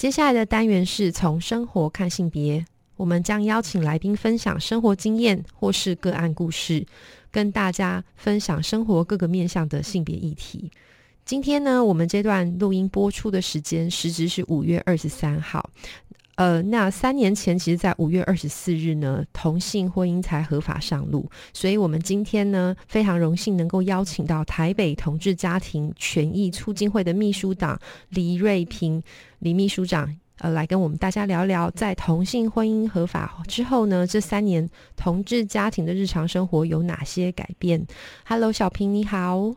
接下来的单元是从生活看性别，我们将邀请来宾分享生活经验或是个案故事，跟大家分享生活各个面向的性别议题。今天呢，我们这段录音播出的时间时值是五月二十三号。呃，那三年前，其实，在五月二十四日呢，同性婚姻才合法上路。所以，我们今天呢，非常荣幸能够邀请到台北同志家庭权益促进会的秘书长黎瑞平李秘书长，呃，来跟我们大家聊聊，在同性婚姻合法之后呢，这三年同志家庭的日常生活有哪些改变？Hello，小平你好。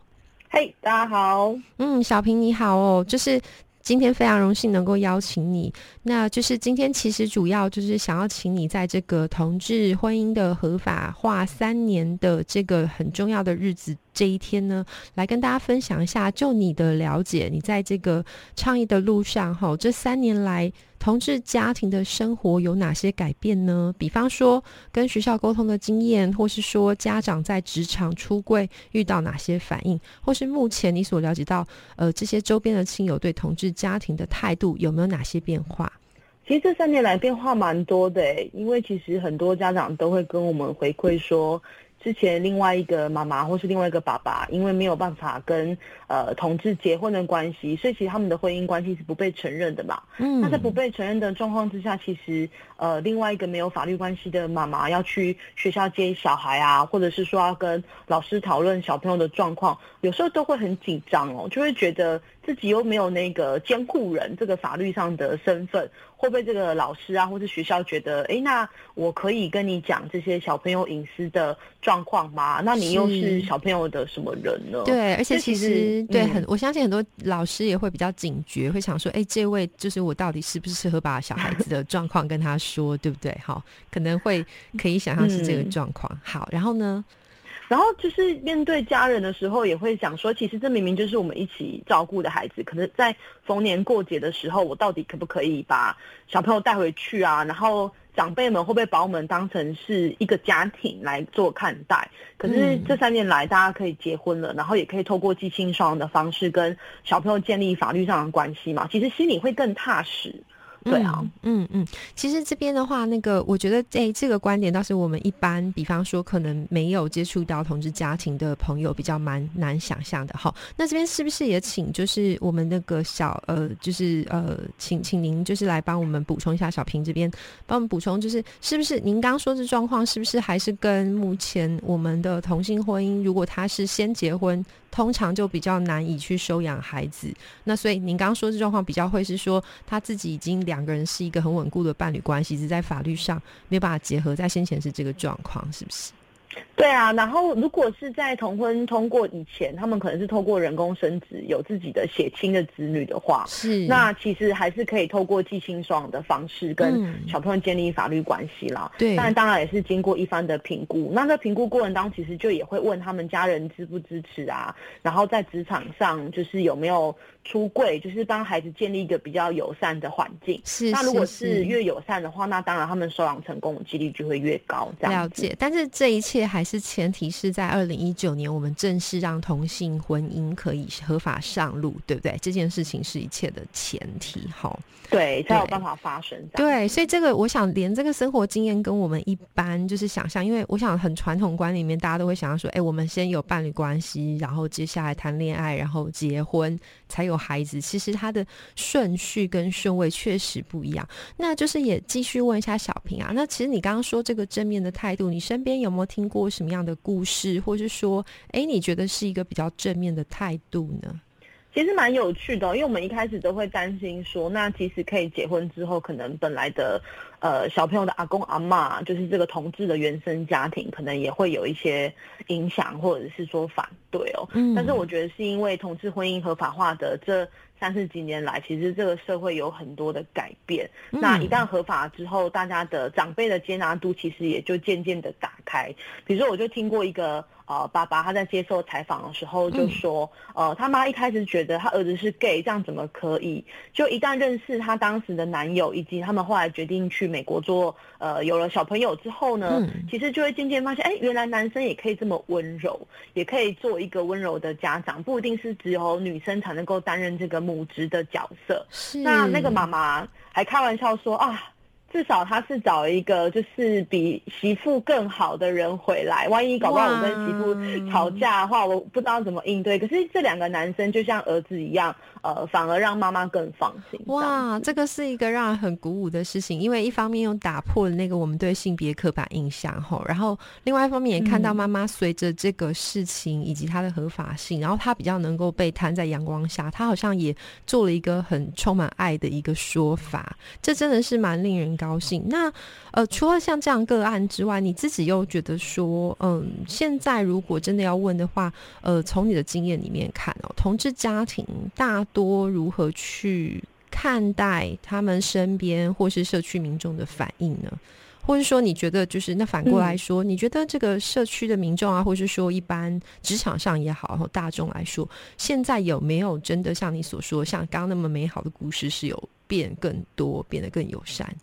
嘿，大家好。嗯，小平你好哦，就是。今天非常荣幸能够邀请你，那就是今天其实主要就是想要请你在这个同志婚姻的合法化三年的这个很重要的日子这一天呢，来跟大家分享一下，就你的了解，你在这个倡议的路上哈，这三年来。同志家庭的生活有哪些改变呢？比方说跟学校沟通的经验，或是说家长在职场出柜遇到哪些反应，或是目前你所了解到，呃，这些周边的亲友对同志家庭的态度有没有哪些变化？其实这三年来变化蛮多的，因为其实很多家长都会跟我们回馈说。之前另外一个妈妈或是另外一个爸爸，因为没有办法跟呃同志结婚的关系，所以其实他们的婚姻关系是不被承认的嘛。嗯，那在不被承认的状况之下，其实呃另外一个没有法律关系的妈妈要去学校接小孩啊，或者是说要跟老师讨论小朋友的状况，有时候都会很紧张哦，就会觉得自己又没有那个监护人这个法律上的身份。会不会这个老师啊，或是学校觉得，哎，那我可以跟你讲这些小朋友隐私的状况吗？那你又是小朋友的什么人呢？对，而且其实对很，我相信很多老师也会比较警觉，会想说，哎，这位就是我到底适不适合把小孩子的 状况跟他说，对不对？好，可能会可以想象是这个状况。好，然后呢？然后就是面对家人的时候，也会想说，其实这明明就是我们一起照顾的孩子，可能在逢年过节的时候，我到底可不可以把小朋友带回去啊？然后长辈们会不会把我们当成是一个家庭来做看待？可是这三年来，大家可以结婚了，然后也可以透过寄亲双的方式跟小朋友建立法律上的关系嘛，其实心里会更踏实。对啊，嗯嗯，其实这边的话，那个我觉得，哎，这个观点倒是我们一般，比方说可能没有接触到同志家庭的朋友，比较蛮难想象的哈。那这边是不是也请，就是我们那个小呃，就是呃，请请您就是来帮我们补充一下小平这边，帮我们补充，就是是不是您刚说这状况，是不是还是跟目前我们的同性婚姻，如果他是先结婚？通常就比较难以去收养孩子，那所以您刚刚说这状况比较会是说他自己已经两个人是一个很稳固的伴侣关系，只在法律上没有办法结合，在先前是这个状况，是不是？对啊，然后如果是在同婚通过以前，他们可能是透过人工生殖有自己的血亲的子女的话，是那其实还是可以透过寄亲双的方式跟小朋友建立法律关系啦。对，但当然也是经过一番的评估。那在评估过程当中，其实就也会问他们家人支不支持啊，然后在职场上就是有没有。出柜就是帮孩子建立一个比较友善的环境。是，那如果是越友善的话，那当然他们收养成功的几率就会越高。这样了解，但是这一切还是前提是在二零一九年，我们正式让同性婚姻可以合法上路，对不对？这件事情是一切的前提，哈。对，才有办法发生。对，所以这个我想连这个生活经验跟我们一般就是想象，因为我想很传统观里面，大家都会想要说，哎，我们先有伴侣关系，然后接下来谈恋爱，然后结婚，才有孩子。其实他的顺序跟顺位确实不一样。那就是也继续问一下小平啊，那其实你刚刚说这个正面的态度，你身边有没有听过什么样的故事，或是说，哎，你觉得是一个比较正面的态度呢？其实蛮有趣的，因为我们一开始都会担心说，那其实可以结婚之后，可能本来的呃小朋友的阿公阿妈，就是这个同志的原生家庭，可能也会有一些影响，或者是说反对哦。嗯。但是我觉得是因为同志婚姻合法化的这三十几年来，其实这个社会有很多的改变。那一旦合法之后，大家的长辈的接纳度其实也就渐渐的打开。比如说，我就听过一个。呃，爸爸他在接受采访的时候就说，呃，他妈一开始觉得他儿子是 gay，这样怎么可以？就一旦认识他当时的男友，以及他们后来决定去美国做，呃，有了小朋友之后呢，其实就会渐渐发现，哎，原来男生也可以这么温柔，也可以做一个温柔的家长，不一定是只有女生才能够担任这个母职的角色。那那个妈妈还开玩笑说啊。至少他是找一个就是比媳妇更好的人回来，万一搞不好我跟媳妇吵架的话，我不知道怎么应对。可是这两个男生就像儿子一样。呃，反而让妈妈更放心。哇，这个是一个让人很鼓舞的事情，因为一方面又打破了那个我们对性别刻板印象吼，然后另外一方面也看到妈妈随着这个事情以及它的合法性，然后她比较能够被摊在阳光下，她好像也做了一个很充满爱的一个说法，这真的是蛮令人高兴。那呃，除了像这样个案之外，你自己又觉得说，嗯，现在如果真的要问的话，呃，从你的经验里面看哦，同志家庭大。多如何去看待他们身边或是社区民众的反应呢？或者说，你觉得就是那反过来说，你觉得这个社区的民众啊，或是说一般职场上也好，然后大众来说，现在有没有真的像你所说，像刚刚那么美好的故事，是有变更多，变得更友善？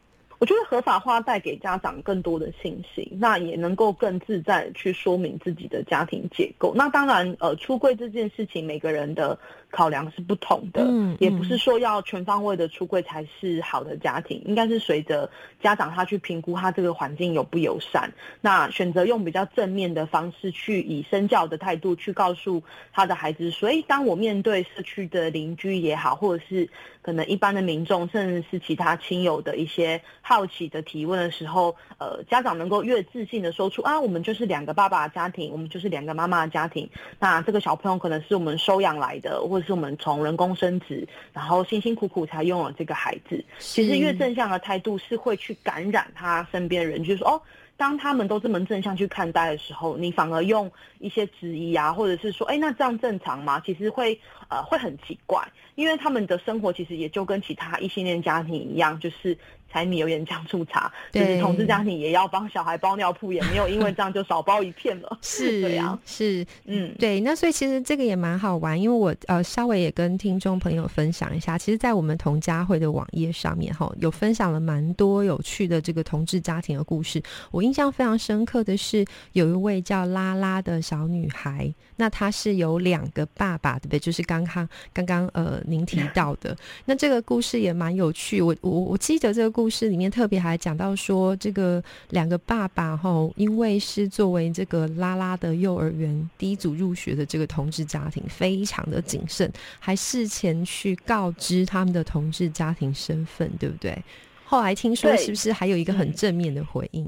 我觉得合法化带给家长更多的信心，那也能够更自在去说明自己的家庭结构。那当然，呃，出柜这件事情，每个人的。考量是不同的，嗯也不是说要全方位的出柜才是好的家庭，应该是随着家长他去评估他这个环境友不友善，那选择用比较正面的方式去以身教的态度去告诉他的孩子。所以，当我面对社区的邻居也好，或者是可能一般的民众，甚至是其他亲友的一些好奇的提问的时候，呃，家长能够越自信的说出啊，我们就是两个爸爸的家庭，我们就是两个妈妈的家庭，那这个小朋友可能是我们收养来的，或者是我们从人工生殖，然后辛辛苦苦才拥有这个孩子。其实越正向的态度是会去感染他身边人，就是说哦，当他们都这么正向去看待的时候，你反而用一些质疑啊，或者是说，哎，那这样正常吗？其实会呃会很奇怪，因为他们的生活其实也就跟其他异性恋家庭一样，就是。柴米油盐酱醋茶，就是同志家庭也要帮小孩包尿布，也没有因为这样就少包一片了。是，对呀，是，嗯，对。那所以其实这个也蛮好玩，因为我呃稍微也跟听众朋友分享一下，其实，在我们同家会的网页上面哈，有分享了蛮多有趣的这个同志家庭的故事。我印象非常深刻的是，有一位叫拉拉的小女孩，那她是有两个爸爸，对不对？就是刚刚刚刚呃您提到的，那这个故事也蛮有趣。我我我记得这个故。故事里面特别还讲到说，这个两个爸爸哈，因为是作为这个拉拉的幼儿园第一组入学的这个同志家庭，非常的谨慎，还事前去告知他们的同志家庭身份，对不对？后来听说是不是还有一个很正面的回应？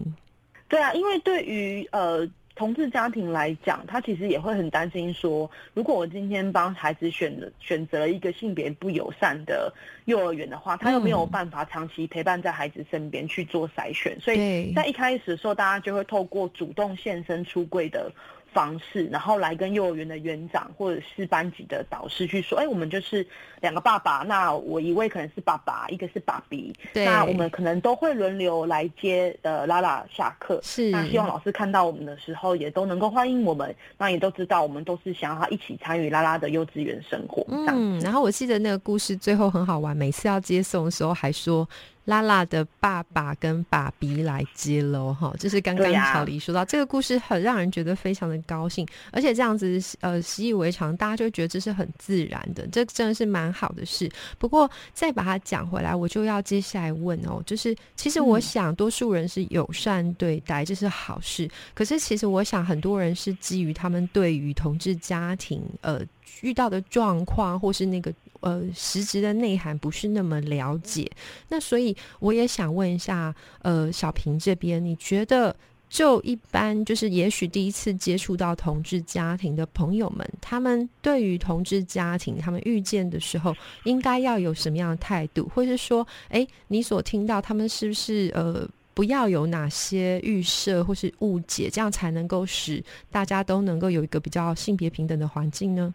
对啊，因为对于呃。同志家庭来讲，他其实也会很担心说，如果我今天帮孩子选了选择了一个性别不友善的幼儿园的话，他又没有办法长期陪伴在孩子身边去做筛选，所以在一开始的时候，大家就会透过主动现身出柜的。方式，然后来跟幼儿园的园长或者是班级的导师去说，哎，我们就是两个爸爸，那我一位可能是爸爸，一个是爸比，那我们可能都会轮流来接呃拉拉下课，是，那希望老师看到我们的时候也都能够欢迎我们，那也都知道我们都是想要他一起参与拉拉的幼稚园生活，嗯，然后我记得那个故事最后很好玩，每次要接送的时候还说。拉拉的爸爸跟爸比来接喽，哈，就是刚刚小黎说到这个故事，很让人觉得非常的高兴，而且这样子呃习以为常，大家就觉得这是很自然的，这真的是蛮好的事。不过再把它讲回来，我就要接下来问哦，就是其实我想多数人是友善对待，这是好事，可是其实我想很多人是基于他们对于同志家庭呃遇到的状况或是那个。呃，实质的内涵不是那么了解，那所以我也想问一下，呃，小平这边，你觉得就一般，就是也许第一次接触到同志家庭的朋友们，他们对于同志家庭，他们遇见的时候，应该要有什么样的态度，或是说，哎，你所听到他们是不是呃，不要有哪些预设或是误解，这样才能够使大家都能够有一个比较性别平等的环境呢？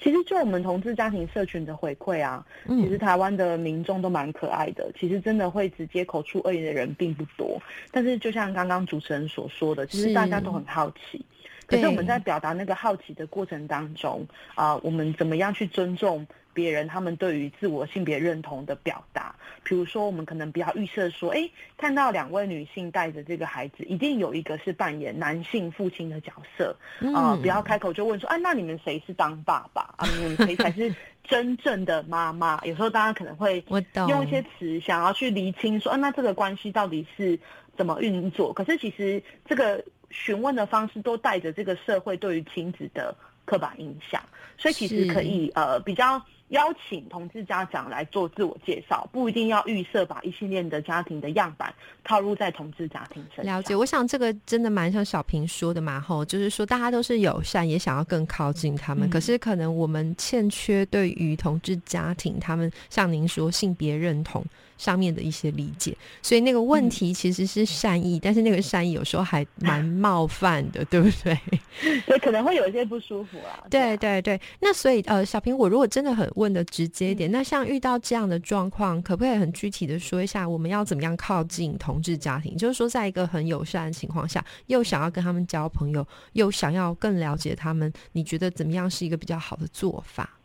其实就我们同志家庭社群的回馈啊，嗯其实台湾的民众都蛮可爱的。其实真的会直接口出恶言的人并不多，但是就像刚刚主持人所说的，其实大家都很好奇。可是我们在表达那个好奇的过程当中，啊、我们怎么样去尊重别人他们对于自我性别认同的表达？比如说，我们可能不要预设说，哎，看到两位女性带着这个孩子，一定有一个是扮演男性父亲的角色，啊、嗯不要开口就问说，哎、那你们谁是当爸爸啊？你们谁才是真正的妈妈？有时候大家可能会，用一些词想要去厘清说，啊，那这个关系到底是怎么运作？可是其实这个询问的方式都带着这个社会对于亲子的刻板印象，所以其实可以呃比较邀请同志家长来做自我介绍，不一定要预设把一系列的家庭的样板套入在同志家庭身上。了解，我想这个真的蛮像小平说的嘛，吼，就是说大家都是友善，也想要更靠近他们，嗯可是可能我们欠缺对于同志家庭他们像您说性别认同上面的一些理解，所以那个问题其实是善意，但是那个善意有时候还蛮冒犯的，对不对？所以可能会有一些不舒服啊。对啊对对，那所以呃，小苹果如果真的很问的直接一点，那像遇到这样的状况，可不可以很具体的说一下，我们要怎么样靠近同志家庭？就是说，在一个很友善的情况下，又想要跟他们交朋友，又想要更了解他们，你觉得怎么样是一个比较好的做法？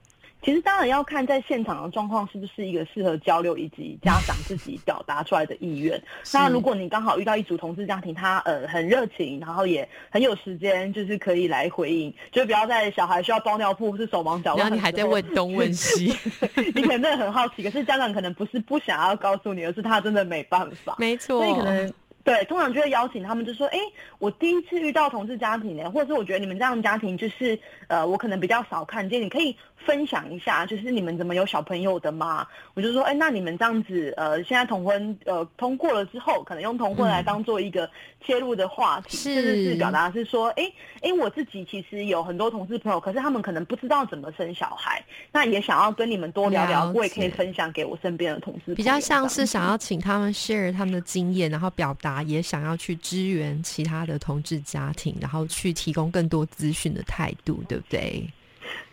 其实当然要看在现场的状况是不是一个适合交流，以及家长自己表达出来的意愿。那如果你刚好遇到一组同志家庭，他呃很热情，然后也很有时间，就是可以来回应，就不要在小孩需要包尿布或是手忙脚乱，然后你还在问，东问西，你可能真的很好奇，可是家长可能不是不想要告诉你，而是他真的没办法。没错，所以可能对，通常就会邀请他们，就说：“哎，我第一次遇到同志家庭呢，或者是我觉得你们这样的家庭，就是呃，我可能比较少看见，你可以分享一下，就是你们怎么有小朋友的吗？”我就说：“哎，那你们这样子，呃，现在同婚呃通过了之后，可能用同婚来当做一个切入的话题，是甚至是。表达是说：哎哎，我自己其实有很多同事朋友，可是他们可能不知道怎么生小孩，那也想要跟你们多聊聊，我也可以分享给我身边的同事，比较像是想要请他们 share 他们的经验，然后表达，也想要去支援其他的同志家庭，然后去提供更多资讯的态度，对不对？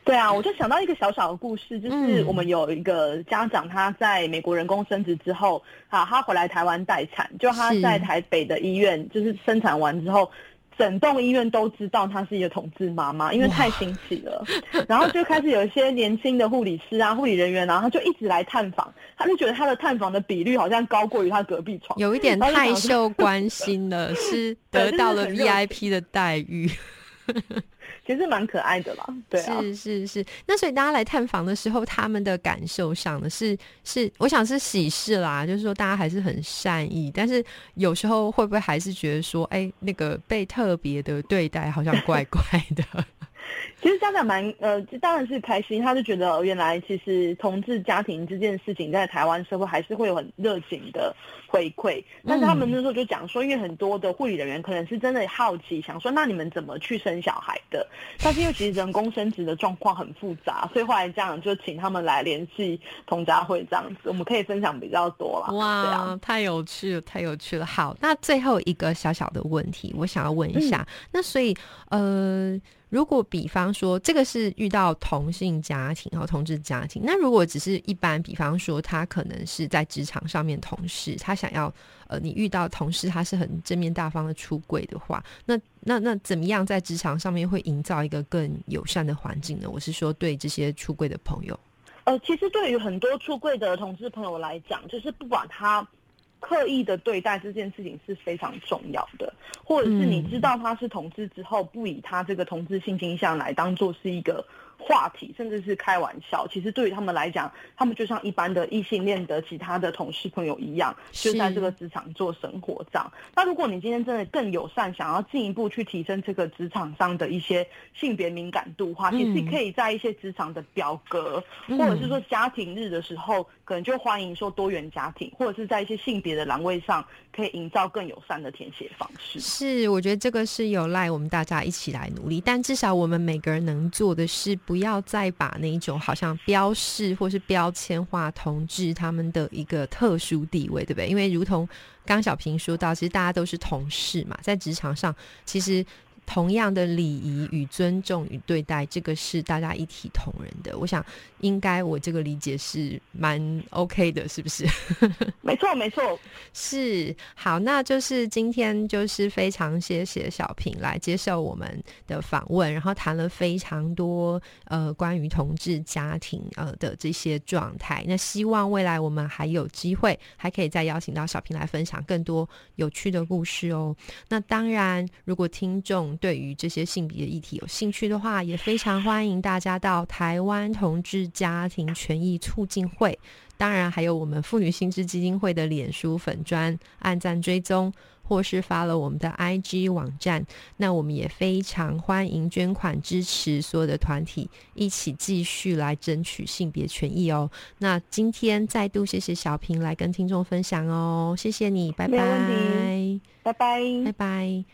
对啊，我就想到一个小小的故事，就是嗯我们有一个家长，他在美国人工生殖之后，啊，他回来台湾待产，就他在台北的医院，就是生产完之后。整栋医院都知道她是一个同志妈妈，因为太新奇了，然后就开始有一些年轻的护理师啊、护理人员啊，他就一直来探访，他就觉得他的探访的比率好像高过于他隔壁床，有一点太受关心了，是 得到了 VIP 的待遇。其实蛮可爱的啦，对啊，是是是，那所以大家来探访的时候，他们的感受上呢，是是，我想是喜事啦，就是说大家还是很善意，但是有时候会不会还是觉得说，哎，那个被特别的对待好像怪怪的？其实家长蛮呃，这当然是开心，他就觉得呃原来其实同志家庭这件事情在台湾社会还是会有很热情的回馈。但是他们那时候就讲说，因为很多的护理人员可能是真的好奇，想说那你们怎么去生小孩的？但是因为其实人工生殖的状况很复杂，所以后来家长就请他们来联系同家会这样子，我们可以分享比较多啦。哇啊，，太有趣了，太有趣了。好，那最后一个小小的问题，我想要问一下，那所以呃。如果比方说这个是遇到同性家庭和同志家庭，那如果只是一般，比方说他可能是在职场上面同事，他想要呃你遇到同事他是很正面大方的出柜的话，那那那怎么样在职场上面会营造一个更友善的环境呢？我是说对这些出柜的朋友，呃，其实对于很多出柜的同志朋友来讲，就是不管他刻意的对待这件事情是非常重要的，或者是你知道他是同志之后，不以他这个同志性倾向来当做是一个话题，甚至是开玩笑。其实对于他们来讲，他们就像一般的异性恋的其他的同事朋友一样，就在这个职场做生活这样。那如果你今天真的更友善，想要进一步去提升这个职场上的一些性别敏感度的话，其实可以在一些职场的表格，嗯或者是说家庭日的时候，可能就欢迎说多元家庭，或者是在一些性别的栏位上，可以营造更友善的填写方式。是，我觉得这个是有赖我们大家一起来努力，但至少我们每个人能做的是，不要再把那一种好像标示或是标签化同志他们的一个特殊地位，对不对？因为如同刚小平说到，其实大家都是同事嘛，在职场上，其实。同样的礼仪与尊重与对待，这个是大家一体同仁的。我想，应该我这个理解是蛮 OK 的，是不是？没错，没错，是好。那就是今天就是非常谢谢小平来接受我们的访问，然后谈了非常多呃关于同志家庭呃的这些状态。那希望未来我们还有机会，还可以再邀请到小平来分享更多有趣的故事哦。那当然，如果听众对于这些性别议题有兴趣的话，也非常欢迎大家到台湾同志家庭权益促进会，当然还有我们妇女新知基金会的脸书粉专按赞追踪，或是发了我们的 IG 网站。那我们也非常欢迎捐款支持所有的团体，一起继续来争取性别权益哦。那今天再度谢谢小平来跟听众分享哦，谢谢你，拜拜，拜拜，拜拜。